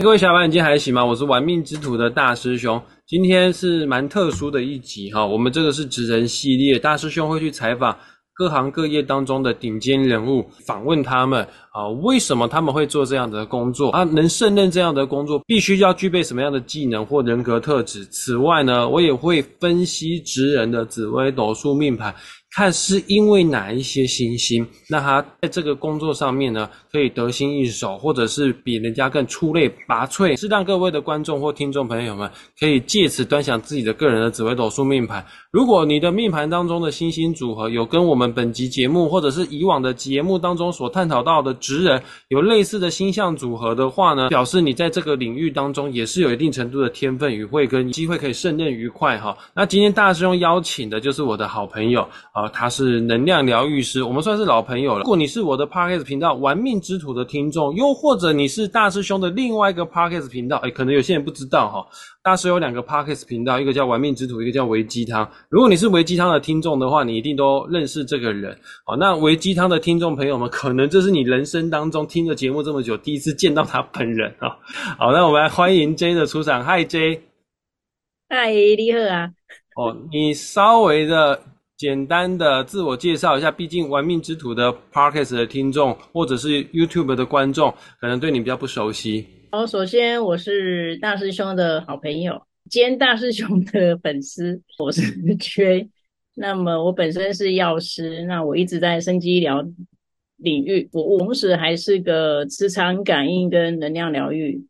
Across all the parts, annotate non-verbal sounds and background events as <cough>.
各位小伙伴，你今天还行吗？我是玩命之徒的大师兄，今天是蛮特殊的一集哈。我们这个是职人系列，大师兄会去采访各行各业当中的顶尖人物，访问他们啊，为什么他们会做这样的工作啊？能胜任这样的工作，必须要具备什么样的技能或人格特质？此外呢，我也会分析职人的紫微斗数命盘。看是因为哪一些星星，那他在这个工作上面呢，可以得心应手，或者是比人家更出类拔萃，是让各位的观众或听众朋友们可以借此端详自己的个人的紫微斗数命盘。如果你的命盘当中的星星组合有跟我们本集节目或者是以往的节目当中所探讨到的职人有类似的星象组合的话呢，表示你在这个领域当中也是有一定程度的天分与慧根，机会可以胜任愉快哈。那今天大师兄邀请的就是我的好朋友啊。他是能量疗愈师，我们算是老朋友了。如果你是我的 Parkes 频道玩命之徒的听众，又或者你是大师兄的另外一个 Parkes 频道，哎，可能有些人不知道哈。大师有两个 Parkes 频道，一个叫玩命之徒，一个叫维鸡汤。如果你是维鸡汤的听众的话，你一定都认识这个人。好，那维鸡汤的听众朋友们，可能这是你人生当中听了节目这么久，第一次见到他本人啊。好，那我们来欢迎 J 的出场。Hi J，嗨，你好啊。哦，你稍微的。简单的自我介绍一下，毕竟玩命之徒的 Podcast 的听众或者是 YouTube 的观众，可能对你比较不熟悉。好，首先我是大师兄的好朋友，兼大师兄的粉丝，我是缺。那么我本身是药师，那我一直在生机医疗领域，我同时还是个磁场感应跟能量疗愈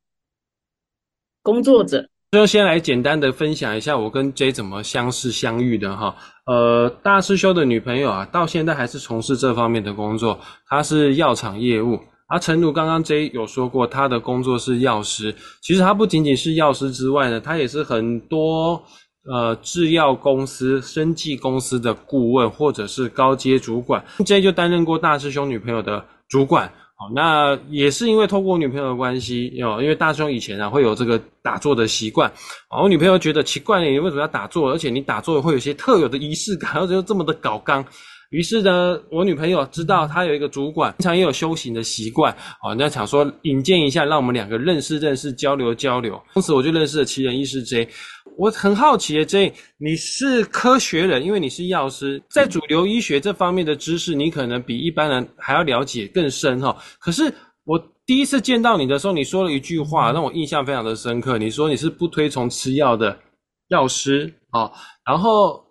工作者。就先来简单的分享一下我跟 J 怎么相识相遇的哈。呃，大师兄的女朋友啊，到现在还是从事这方面的工作，她是药厂业务。而陈如刚刚 J 有说过，他的工作是药师。其实他不仅仅是药师之外呢，他也是很多呃制药公司、生技公司的顾问或者是高阶主管。J 就担任过大师兄女朋友的主管。好，那也是因为透过我女朋友的关系，哦，因为大兄以前啊会有这个打坐的习惯，啊，我女朋友觉得奇怪，你为什么要打坐？而且你打坐会有些特有的仪式感，<laughs> 而且又这么的搞刚。于是呢，我女朋友知道她有一个主管，平常也有修行的习惯，哦，那想说引荐一下，让我们两个认识认识，交流交流。从此我就认识了奇人异事 J。我很好奇，J，你是科学人，因为你是药师，在主流医学这方面的知识，你可能比一般人还要了解更深哈。可是我第一次见到你的时候，你说了一句话，让我印象非常的深刻。你说你是不推崇吃药的药师啊，然后。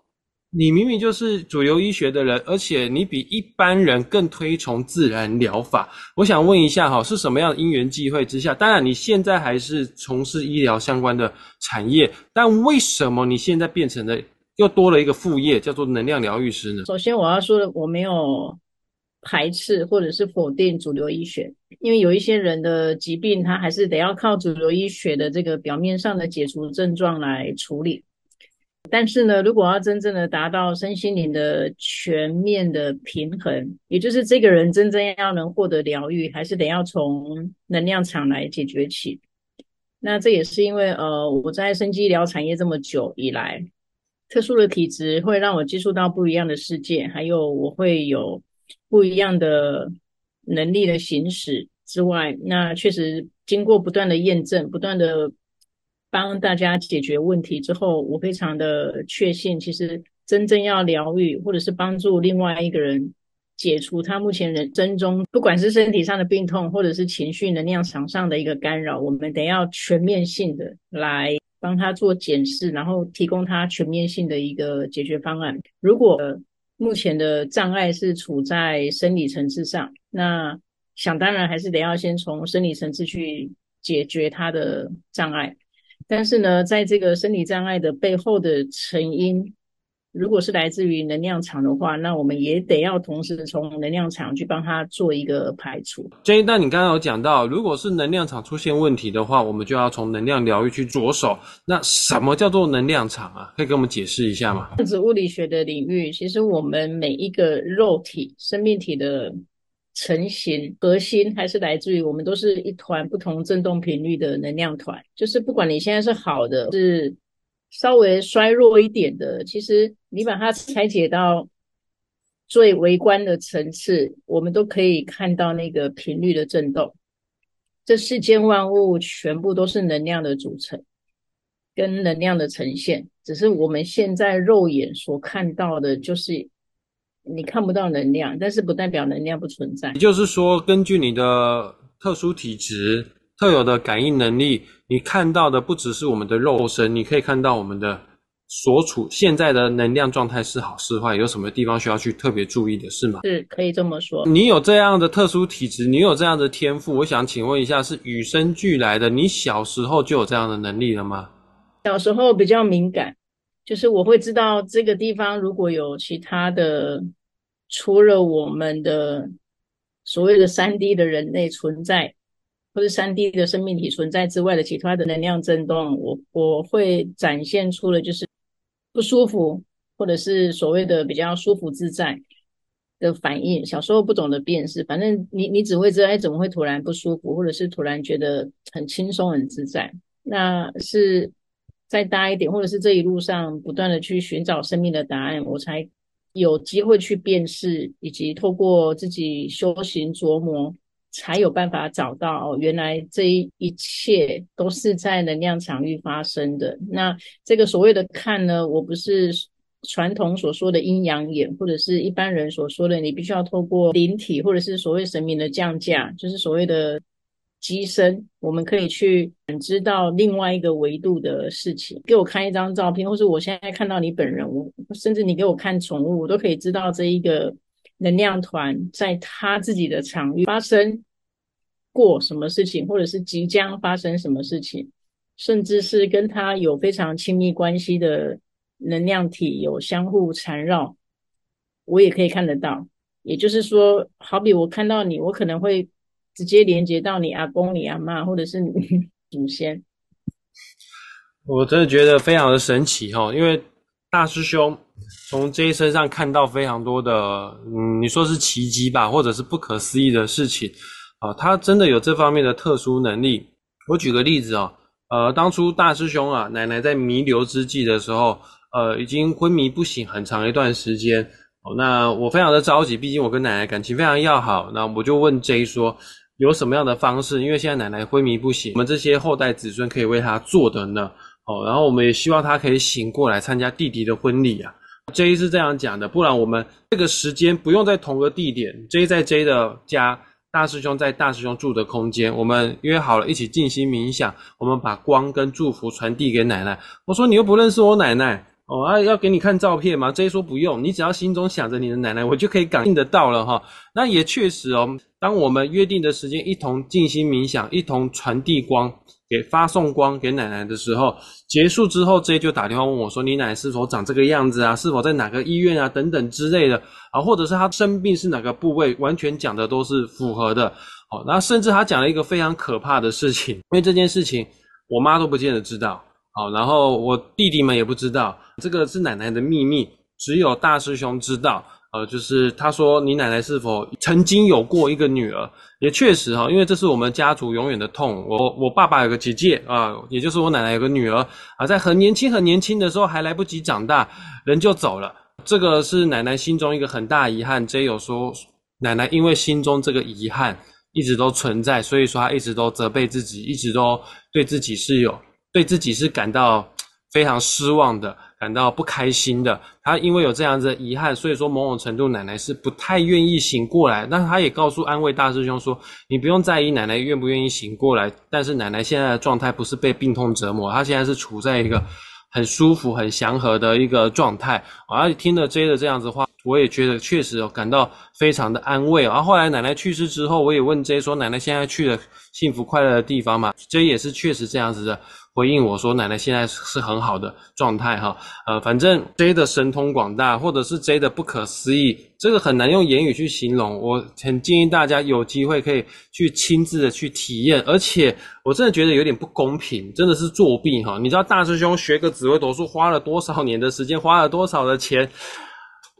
你明明就是主流医学的人，而且你比一般人更推崇自然疗法。我想问一下，哈，是什么样的因缘际会之下？当然，你现在还是从事医疗相关的产业，但为什么你现在变成了又多了一个副业，叫做能量疗愈师呢？首先，我要说的，我没有排斥或者是否定主流医学，因为有一些人的疾病，他还是得要靠主流医学的这个表面上的解除症状来处理。但是呢，如果要真正的达到身心灵的全面的平衡，也就是这个人真正要能获得疗愈，还是得要从能量场来解决起。那这也是因为，呃，我在生机医疗产业这么久以来，特殊的体质会让我接触到不一样的世界，还有我会有不一样的能力的行使之外，那确实经过不断的验证，不断的。帮大家解决问题之后，我非常的确信，其实真正要疗愈或者是帮助另外一个人解除他目前人生中不管是身体上的病痛，或者是情绪能量场上的一个干扰，我们得要全面性的来帮他做检视，然后提供他全面性的一个解决方案。如果目前的障碍是处在生理层次上，那想当然还是得要先从生理层次去解决他的障碍。但是呢，在这个生理障碍的背后的成因，如果是来自于能量场的话，那我们也得要同时从能量场去帮他做一个排除。J，那你刚刚有讲到，如果是能量场出现问题的话，我们就要从能量疗愈去着手。那什么叫做能量场啊？可以给我们解释一下吗？量子物理学的领域，其实我们每一个肉体、生命体的。成型核心还是来自于我们都是一团不同振动频率的能量团，就是不管你现在是好的，是稍微衰弱一点的，其实你把它拆解到最微观的层次，我们都可以看到那个频率的振动。这世间万物全部都是能量的组成，跟能量的呈现。只是我们现在肉眼所看到的，就是你看不到能量，但是不代表能量不存在。也就是说，根据你的特殊体质、特有的感应能力，你看到的不只是我们的肉身，你可以看到我们的。所处现在的能量状态是好是坏，有什么地方需要去特别注意的，是吗？是可以这么说。你有这样的特殊体质，你有这样的天赋，我想请问一下，是与生俱来的？你小时候就有这样的能力了吗？小时候比较敏感，就是我会知道这个地方如果有其他的，除了我们的所谓的三 D 的人类存在。或者三 D 的生命体存在之外的其他的能量震动，我我会展现出了就是不舒服，或者是所谓的比较舒服自在的反应。小时候不懂得辨识，反正你你只会知道，哎，怎么会突然不舒服，或者是突然觉得很轻松很自在？那是再大一点，或者是这一路上不断的去寻找生命的答案，我才有机会去辨识，以及透过自己修行琢磨。才有办法找到哦原来这一切都是在能量场域发生的。那这个所谓的看呢，我不是传统所说的阴阳眼，或者是一般人所说的你必须要透过灵体或者是所谓神明的降价，就是所谓的机身，我们可以去感知到另外一个维度的事情。给我看一张照片，或是我现在看到你本人，我甚至你给我看宠物，我都可以知道这一个能量团在他自己的场域发生。过什么事情，或者是即将发生什么事情，甚至是跟他有非常亲密关系的能量体有相互缠绕，我也可以看得到。也就是说，好比我看到你，我可能会直接连接到你阿公、你阿妈，或者是你 <laughs> 祖先。我真的觉得非常的神奇哈，因为大师兄从 J 身上看到非常多的，嗯，你说是奇迹吧，或者是不可思议的事情。啊，他真的有这方面的特殊能力。我举个例子哦，呃，当初大师兄啊，奶奶在弥留之际的时候，呃，已经昏迷不醒很长一段时间。那我非常的着急，毕竟我跟奶奶感情非常要好。那我就问 J 说，有什么样的方式？因为现在奶奶昏迷不醒，我们这些后代子孙可以为她做的呢？哦，然后我们也希望她可以醒过来参加弟弟的婚礼啊。J 是这样讲的，不然我们这个时间不用在同个地点，J 在 J 的家。大师兄在大师兄住的空间，我们约好了一起静心冥想。我们把光跟祝福传递给奶奶。我说你又不认识我奶奶哦，啊，要给你看照片吗？J 说不用，你只要心中想着你的奶奶，我就可以感应得到了哈。那也确实哦，当我们约定的时间一同静心冥想，一同传递光。给发送光给奶奶的时候，结束之后，J 就打电话问我说：“你奶奶是否长这个样子啊？是否在哪个医院啊？等等之类的啊，或者是她生病是哪个部位？完全讲的都是符合的。好，那甚至他讲了一个非常可怕的事情，因为这件事情我妈都不见得知道。好，然后我弟弟们也不知道，这个是奶奶的秘密，只有大师兄知道。”呃，就是他说你奶奶是否曾经有过一个女儿？也确实哈，因为这是我们家族永远的痛。我我爸爸有个姐姐啊，也就是我奶奶有个女儿啊，在很年轻很年轻的时候还来不及长大，人就走了。这个是奶奶心中一个很大遗憾。J 有说奶奶因为心中这个遗憾一直都存在，所以说她一直都责备自己，一直都对自己是有对自己是感到非常失望的。感到不开心的，他因为有这样子的遗憾，所以说某种程度奶奶是不太愿意醒过来。但是他也告诉安慰大师兄说：“你不用在意奶奶愿不愿意醒过来，但是奶奶现在的状态不是被病痛折磨，她现在是处在一个很舒服、很祥和的一个状态。”而且听了 J 的这样子话，我也觉得确实感到非常的安慰。然后后来奶奶去世之后，我也问 J 说：“奶奶现在去了幸福快乐的地方吗？”J 也是确实这样子的。回应我说：“奶奶现在是很好的状态哈，呃，反正 J 的神通广大，或者是 J 的不可思议，这个很难用言语去形容。我很建议大家有机会可以去亲自的去体验，而且我真的觉得有点不公平，真的是作弊哈！你知道大师兄学个紫微斗数花了多少年的时间，花了多少的钱？”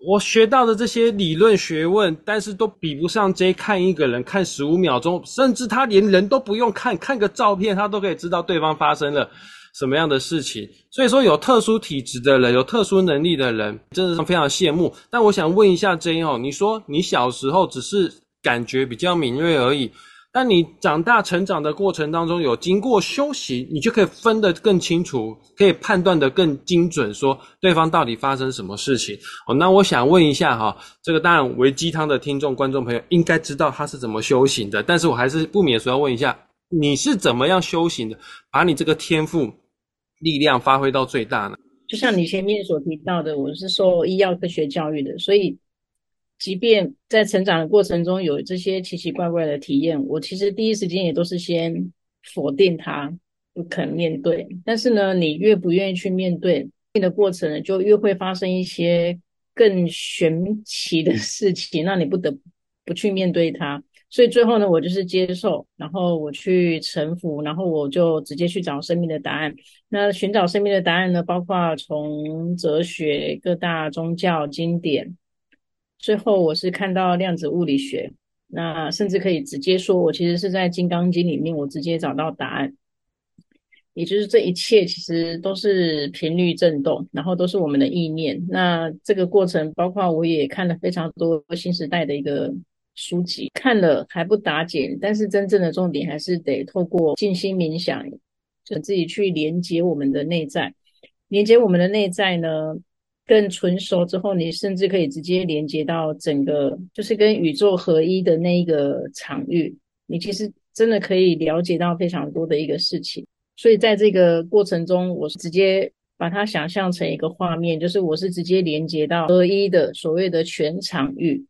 我学到的这些理论学问，但是都比不上 J 看一个人看十五秒钟，甚至他连人都不用看，看个照片他都可以知道对方发生了什么样的事情。所以说，有特殊体质的人，有特殊能力的人，真的是非常羡慕。但我想问一下 J 哦，你说你小时候只是感觉比较敏锐而已。那你长大成长的过程当中，有经过修行，你就可以分得更清楚，可以判断得更精准，说对方到底发生什么事情。哦，那我想问一下哈，这个当然为鸡汤的听众观众朋友应该知道他是怎么修行的，但是我还是不免说要问一下，你是怎么样修行的，把你这个天赋力量发挥到最大呢？就像你前面所提到的，我是受医药科学教育的，所以。即便在成长的过程中有这些奇奇怪怪的体验，我其实第一时间也都是先否定它，不肯面对。但是呢，你越不愿意去面对的过程，就越会发生一些更玄奇的事情，让你不得不去面对它。所以最后呢，我就是接受，然后我去臣服，然后我就直接去找生命的答案。那寻找生命的答案呢，包括从哲学、各大宗教经典。最后，我是看到量子物理学，那甚至可以直接说，我其实是在《金刚经》里面，我直接找到答案。也就是这一切其实都是频率振动，然后都是我们的意念。那这个过程，包括我也看了非常多新时代的一个书籍，看了还不打紧，但是真正的重点还是得透过静心冥想，就自己去连接我们的内在，连接我们的内在呢。更纯熟之后，你甚至可以直接连接到整个，就是跟宇宙合一的那一个场域。你其实真的可以了解到非常多的一个事情。所以在这个过程中，我是直接把它想象成一个画面，就是我是直接连接到合一的所谓的全场域。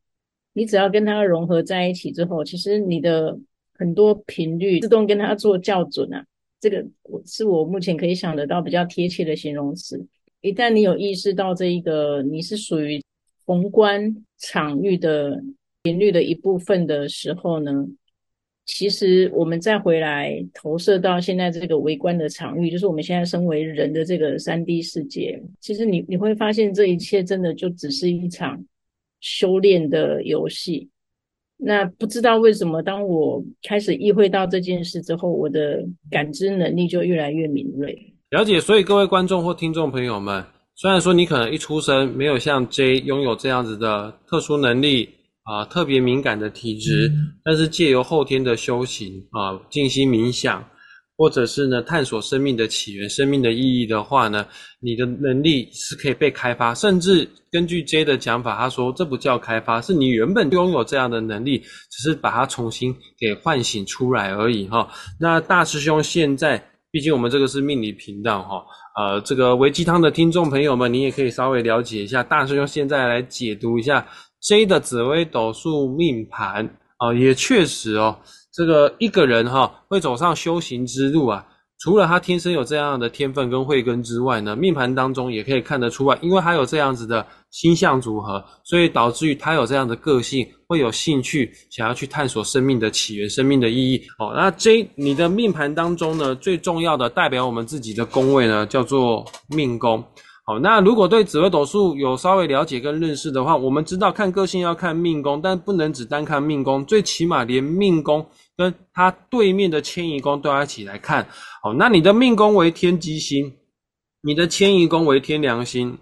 你只要跟它融合在一起之后，其实你的很多频率自动跟它做校准啊。这个是我目前可以想得到比较贴切的形容词。一旦你有意识到这一个你是属于宏观场域的频率的一部分的时候呢，其实我们再回来投射到现在这个微观的场域，就是我们现在身为人的这个三 D 世界，其实你你会发现这一切真的就只是一场修炼的游戏。那不知道为什么，当我开始意会到这件事之后，我的感知能力就越来越敏锐。了解，所以各位观众或听众朋友们，虽然说你可能一出生没有像 J 拥有这样子的特殊能力啊，特别敏感的体质，但是借由后天的修行啊，静心冥想，或者是呢探索生命的起源、生命的意义的话呢，你的能力是可以被开发，甚至根据 J 的讲法，他说这不叫开发，是你原本拥有这样的能力，只是把它重新给唤醒出来而已哈。那大师兄现在。毕竟我们这个是命理频道哈，呃，这个维鸡汤的听众朋友们，你也可以稍微了解一下。大师兄现在来解读一下 J 的紫微斗数命盘啊，也确实哦，这个一个人哈会走上修行之路啊。除了他天生有这样的天分跟慧根之外呢，命盘当中也可以看得出来，因为他有这样子的星象组合，所以导致于他有这样的个性，会有兴趣想要去探索生命的起源、生命的意义。哦，那 J 你的命盘当中呢，最重要的代表我们自己的宫位呢，叫做命宫。好，那如果对紫微斗数有稍微了解跟认识的话，我们知道看个性要看命宫，但不能只单看命宫，最起码连命宫跟它对面的迁移宫都要一起来看。哦，那你的命宫为天机星，你的迁移宫为天梁星，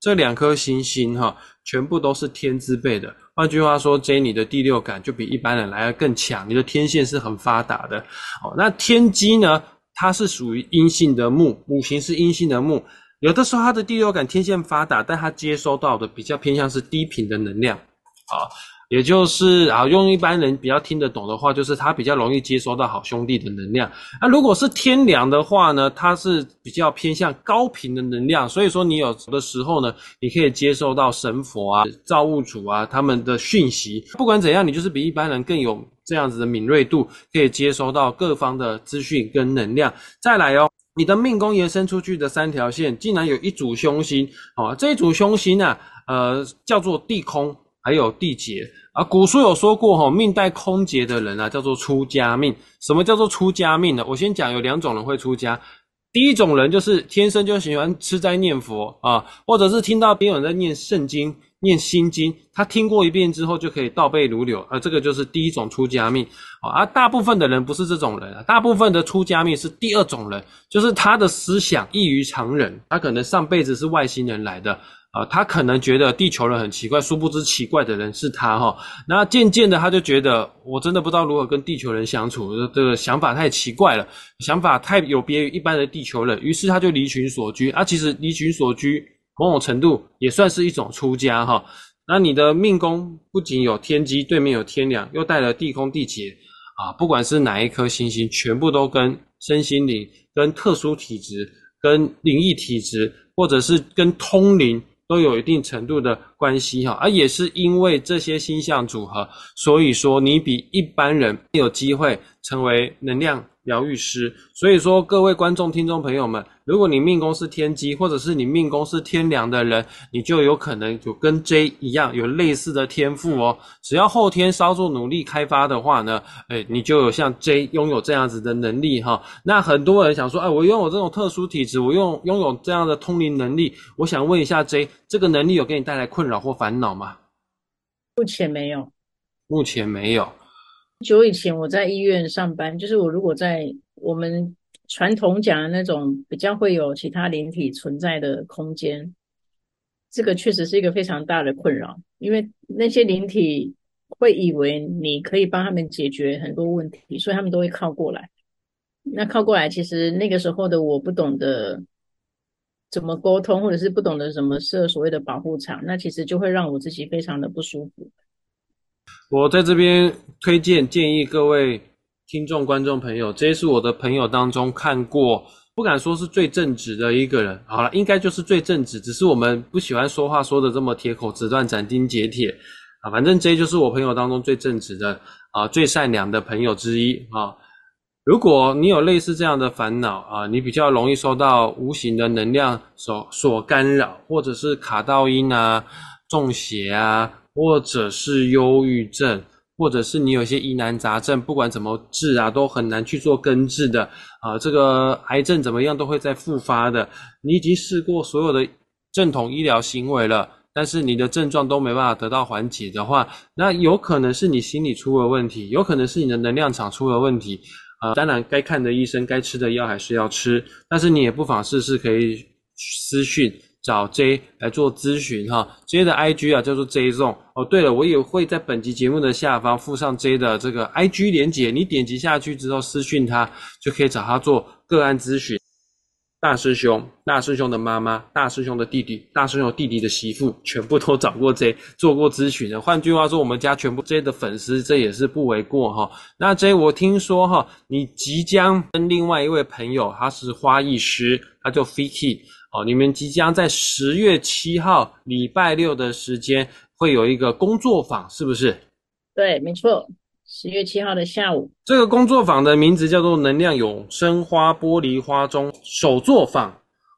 这两颗星星哈，全部都是天之辈的。换句话说，J 你的第六感就比一般人来的更强，你的天线是很发达的。哦，那天机呢，它是属于阴性的木，五行是阴性的木。有的时候，他的第六感天线发达，但他接收到的比较偏向是低频的能量，啊，也就是啊，用一般人比较听得懂的话，就是他比较容易接收到好兄弟的能量。那如果是天梁的话呢，它是比较偏向高频的能量，所以说你有的时候呢，你可以接收到神佛啊、造物主啊他们的讯息。不管怎样，你就是比一般人更有这样子的敏锐度，可以接收到各方的资讯跟能量。再来哦。你的命宫延伸出去的三条线，竟然有一组凶星，哦，这一组凶星呢，呃，叫做地空，还有地劫啊。古书有说过，哈，命带空劫的人啊，叫做出家命。什么叫做出家命呢？我先讲，有两种人会出家。第一种人就是天生就喜欢吃斋念佛啊，或者是听到别人在念圣经。念心经，他听过一遍之后就可以倒背如流，而这个就是第一种出家命啊。而大部分的人不是这种人啊，大部分的出家命是第二种人，就是他的思想异于常人，他可能上辈子是外星人来的啊，他可能觉得地球人很奇怪，殊不知奇怪的人是他哈。那渐渐的，他就觉得我真的不知道如何跟地球人相处，这个想法太奇怪了，想法太有别于一般的地球人。于是他就离群索居啊。其实离群索居某种程度也算是一种出家哈。那你的命宫不仅有天机，对面有天梁，又带了地空地劫啊。不管是哪一颗星星，全部都跟身心灵、跟特殊体质、跟灵异体质，或者是跟通灵。都有一定程度的关系哈，而也是因为这些星象组合，所以说你比一般人有机会成为能量。疗愈师，所以说各位观众、听众朋友们，如果你命宫是天机，或者是你命宫是天梁的人，你就有可能有跟 J 一样有类似的天赋哦。只要后天稍作努力开发的话呢，哎，你就有像 J 拥有这样子的能力哈。那很多人想说，哎，我拥有这种特殊体质，我用拥有这样的通灵能力，我想问一下 J，这个能力有给你带来困扰或烦恼吗？目前没有，目前没有。久以前我在医院上班，就是我如果在我们传统讲的那种比较会有其他灵体存在的空间，这个确实是一个非常大的困扰，因为那些灵体会以为你可以帮他们解决很多问题，所以他们都会靠过来。那靠过来，其实那个时候的我不懂得怎么沟通，或者是不懂得什么设所谓的保护场，那其实就会让我自己非常的不舒服。我在这边推荐建议各位听众观众朋友，这是我的朋友当中看过，不敢说是最正直的一个人，好了，应该就是最正直，只是我们不喜欢说话说的这么铁口直断、斩钉截铁啊。反正这就是我朋友当中最正直的啊、最善良的朋友之一啊。如果你有类似这样的烦恼啊，你比较容易受到无形的能量所所干扰，或者是卡到音啊、中邪啊。或者是忧郁症，或者是你有些疑难杂症，不管怎么治啊，都很难去做根治的啊。这个癌症怎么样都会再复发的。你已经试过所有的正统医疗行为了，但是你的症状都没办法得到缓解的话，那有可能是你心理出了问题，有可能是你的能量场出了问题啊。当然，该看的医生、该吃的药还是要吃，但是你也不妨试试可以私讯。找 J 来做咨询哈，J 的 IG 啊叫做 J Zone 哦。对了，我也会在本集节目的下方附上 J 的这个 IG 连接，你点击下去之后私讯他，就可以找他做个案咨询。大师兄、大师兄的妈妈、大师兄的弟弟、大师兄弟弟的媳妇，全部都找过 J 做过咨询的。换句话说，我们家全部 J 的粉丝，这也是不为过哈。那 J，我听说哈，你即将跟另外一位朋友，他是花艺师，他叫 Fiki。哦，你们即将在十月七号礼拜六的时间会有一个工作坊，是不是？对，没错，十月七号的下午。这个工作坊的名字叫做“能量永生花玻璃花中手作坊”。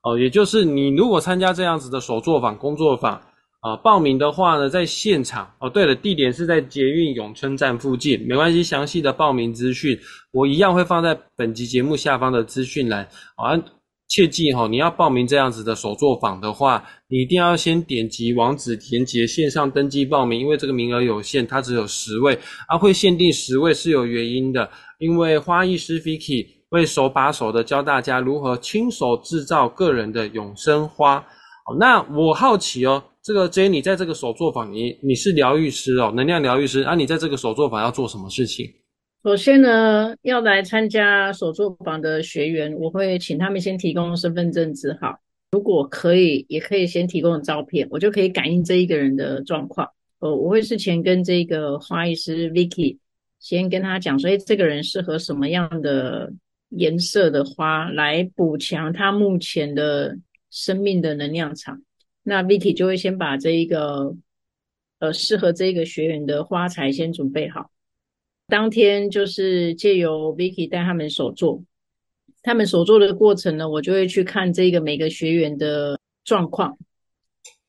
哦，也就是你如果参加这样子的手作坊工作坊啊，报名的话呢，在现场。哦，对了，地点是在捷运永春站附近，没关系，详细的报名资讯我一样会放在本集节目下方的资讯栏。啊。切记哈，你要报名这样子的手作坊的话，你一定要先点击网址填写线上登记报名，因为这个名额有限，它只有十位，啊，会限定十位是有原因的，因为花艺师 Vicky 会手把手的教大家如何亲手制造个人的永生花。好，那我好奇哦，这个 J 你在这个手作坊，你你是疗愈师哦，能量疗愈师啊，你在这个手作坊要做什么事情？首先呢，要来参加手作坊的学员，我会请他们先提供身份证字号，如果可以，也可以先提供照片，我就可以感应这一个人的状况。呃，我会事前跟这个花艺师 Vicky 先跟他讲说，哎，这个人适合什么样的颜色的花来补强他目前的生命的能量场。那 Vicky 就会先把这一个呃适合这个学员的花材先准备好。当天就是借由 Vicky 带他们手做，他们手做的过程呢，我就会去看这个每个学员的状况，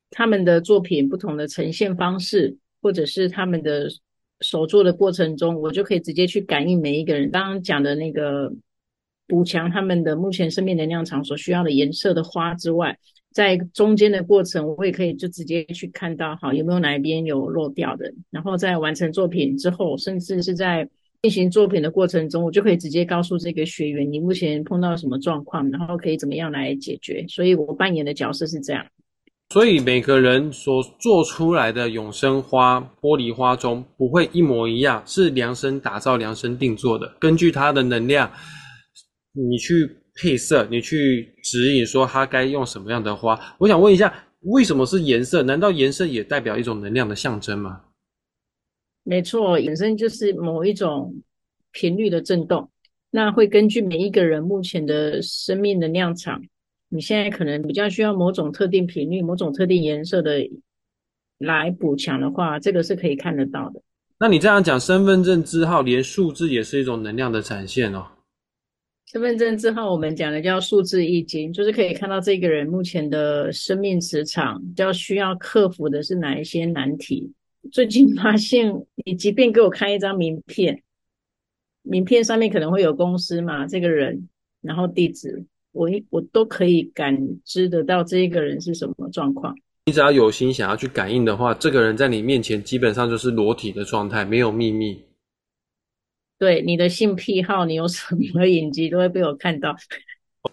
他们的作品不同的呈现方式，或者是他们的手做的过程中，我就可以直接去感应每一个人刚刚讲的那个补强他们的目前生命能量场所需要的颜色的花之外。在中间的过程，我也可以就直接去看到，好有没有哪一边有漏掉的。然后在完成作品之后，甚至是在进行作品的过程中，我就可以直接告诉这个学员，你目前碰到什么状况，然后可以怎么样来解决。所以我扮演的角色是这样。所以每个人所做出来的永生花玻璃花中不会一模一样，是量身打造、量身定做的。根据它的能量，你去配色，你去指引说它该用什么样的花。我想问一下，为什么是颜色？难道颜色也代表一种能量的象征吗？没错，本身就是某一种频率的震动。那会根据每一个人目前的生命能量场。你现在可能比较需要某种特定频率、某种特定颜色的来补强的话，这个是可以看得到的。那你这样讲，身份证字号连数字也是一种能量的展现哦。身份证字号我们讲的叫数字易经，就是可以看到这个人目前的生命磁场，比较需要克服的是哪一些难题。最近发现，你即便给我看一张名片，名片上面可能会有公司嘛，这个人，然后地址。我一我都可以感知得到这一个人是什么状况。你只要有心想要去感应的话，这个人在你面前基本上就是裸体的状态，没有秘密。对你的性癖好，你有什么 <laughs> 影集都会被我看到。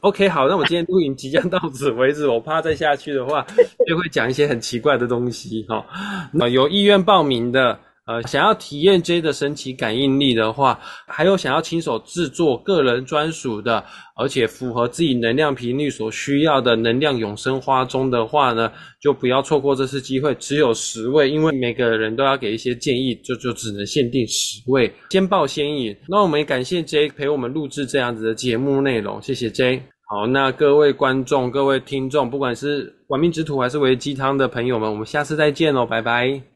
OK，好，那我今天录影即将到此为止。我怕再下去的话，就会讲一些很奇怪的东西哈。那有意愿报名的。呃，想要体验 J 的神奇感应力的话，还有想要亲手制作个人专属的，而且符合自己能量频率所需要的能量永生花中的话呢，就不要错过这次机会，只有十位，因为每个人都要给一些建议，就就只能限定十位，先报先赢。那我们也感谢 J 陪我们录制这样子的节目内容，谢谢 J。好，那各位观众、各位听众，不管是玩命之徒还是为鸡汤的朋友们，我们下次再见喽，拜拜。